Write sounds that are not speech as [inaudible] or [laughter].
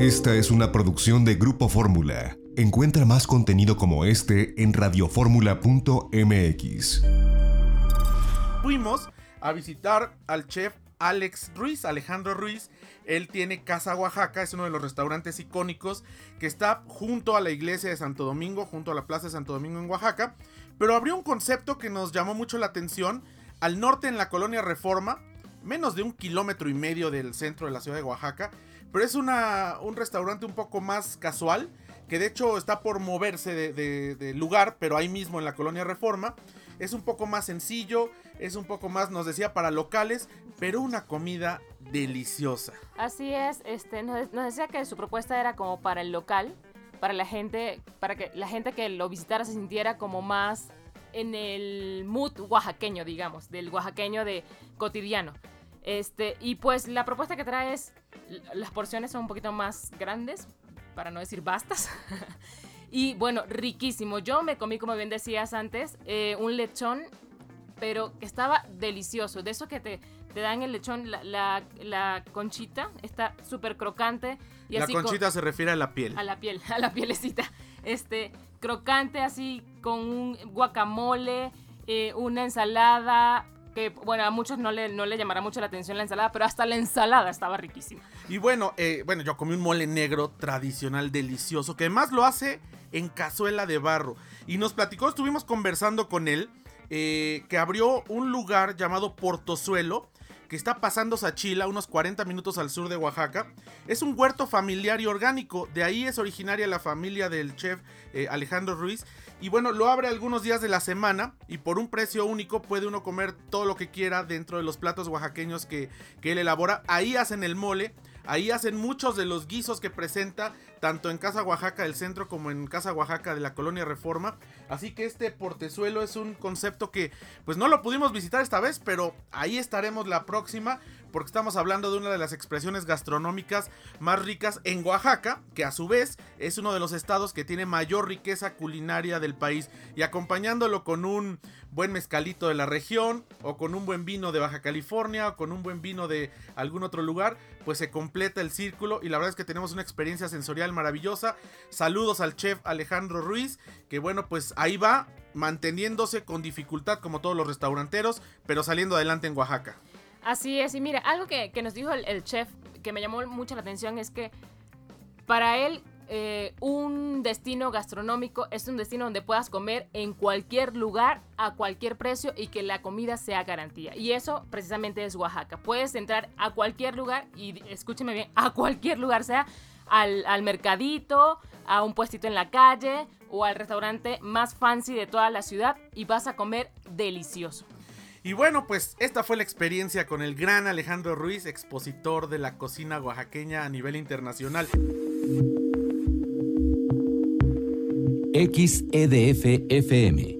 Esta es una producción de Grupo Fórmula. Encuentra más contenido como este en radioformula.mx. Fuimos a visitar al chef Alex Ruiz, Alejandro Ruiz. Él tiene Casa Oaxaca, es uno de los restaurantes icónicos que está junto a la iglesia de Santo Domingo, junto a la plaza de Santo Domingo en Oaxaca. Pero abrió un concepto que nos llamó mucho la atención. Al norte en la colonia Reforma, menos de un kilómetro y medio del centro de la ciudad de Oaxaca. Pero es una, un restaurante un poco más casual, que de hecho está por moverse de, lugar, pero ahí mismo en la colonia Reforma. Es un poco más sencillo, es un poco más, nos decía, para locales, pero una comida deliciosa. Así es, este, nos, decía que su propuesta era como para el local, para la gente, para que la gente que lo visitara se sintiera como más en el mood oaxaqueño, digamos, del oaxaqueño de cotidiano. Este, y pues la propuesta que trae es, las porciones son un poquito más grandes, para no decir bastas. [laughs] y bueno, riquísimo. Yo me comí, como bien decías antes, eh, un lechón, pero que estaba delicioso. De eso que te, te dan el lechón, la, la, conchita, está súper crocante. Y la conchita se refiere a la piel. A la piel, [laughs] a la pielecita. Este, crocante así, con un guacamole, eh, una ensalada, que bueno, a muchos no le, no le llamará mucho la atención la ensalada, pero hasta la ensalada estaba riquísima. Y bueno, eh, bueno, yo comí un mole negro tradicional delicioso, que además lo hace en cazuela de barro. Y nos platicó, estuvimos conversando con él, eh, que abrió un lugar llamado Portozuelo, que está pasando Sachila, unos 40 minutos al sur de Oaxaca. Es un huerto familiar y orgánico, de ahí es originaria la familia del chef eh, Alejandro Ruiz. Y bueno, lo abre algunos días de la semana y por un precio único puede uno comer todo lo que quiera dentro de los platos oaxaqueños que, que él elabora. Ahí hacen el mole, ahí hacen muchos de los guisos que presenta tanto en Casa Oaxaca del Centro como en Casa Oaxaca de la Colonia Reforma. Así que este portezuelo es un concepto que pues no lo pudimos visitar esta vez, pero ahí estaremos la próxima porque estamos hablando de una de las expresiones gastronómicas más ricas en Oaxaca, que a su vez es uno de los estados que tiene mayor riqueza culinaria del país y acompañándolo con un buen mezcalito de la región o con un buen vino de Baja California o con un buen vino de algún otro lugar, pues se completa el círculo y la verdad es que tenemos una experiencia sensorial maravillosa. Saludos al chef Alejandro Ruiz, que bueno, pues ahí va, manteniéndose con dificultad como todos los restauranteros, pero saliendo adelante en Oaxaca. Así es, y mira, algo que, nos dijo el, chef que me llamó mucho la atención es que para él eh, un destino gastronómico es un destino donde puedas comer en cualquier lugar, a cualquier precio y que la comida sea garantía. Y eso precisamente es Oaxaca. Puedes entrar a cualquier lugar y escúcheme bien, a cualquier lugar sea al, mercadito, a un puestito en la calle o al restaurante más fancy de toda la ciudad y vas a comer delicioso. Y bueno, pues esta fue la experiencia con el gran Alejandro Ruiz, expositor de la cocina oaxaqueña a nivel internacional. XEDF FM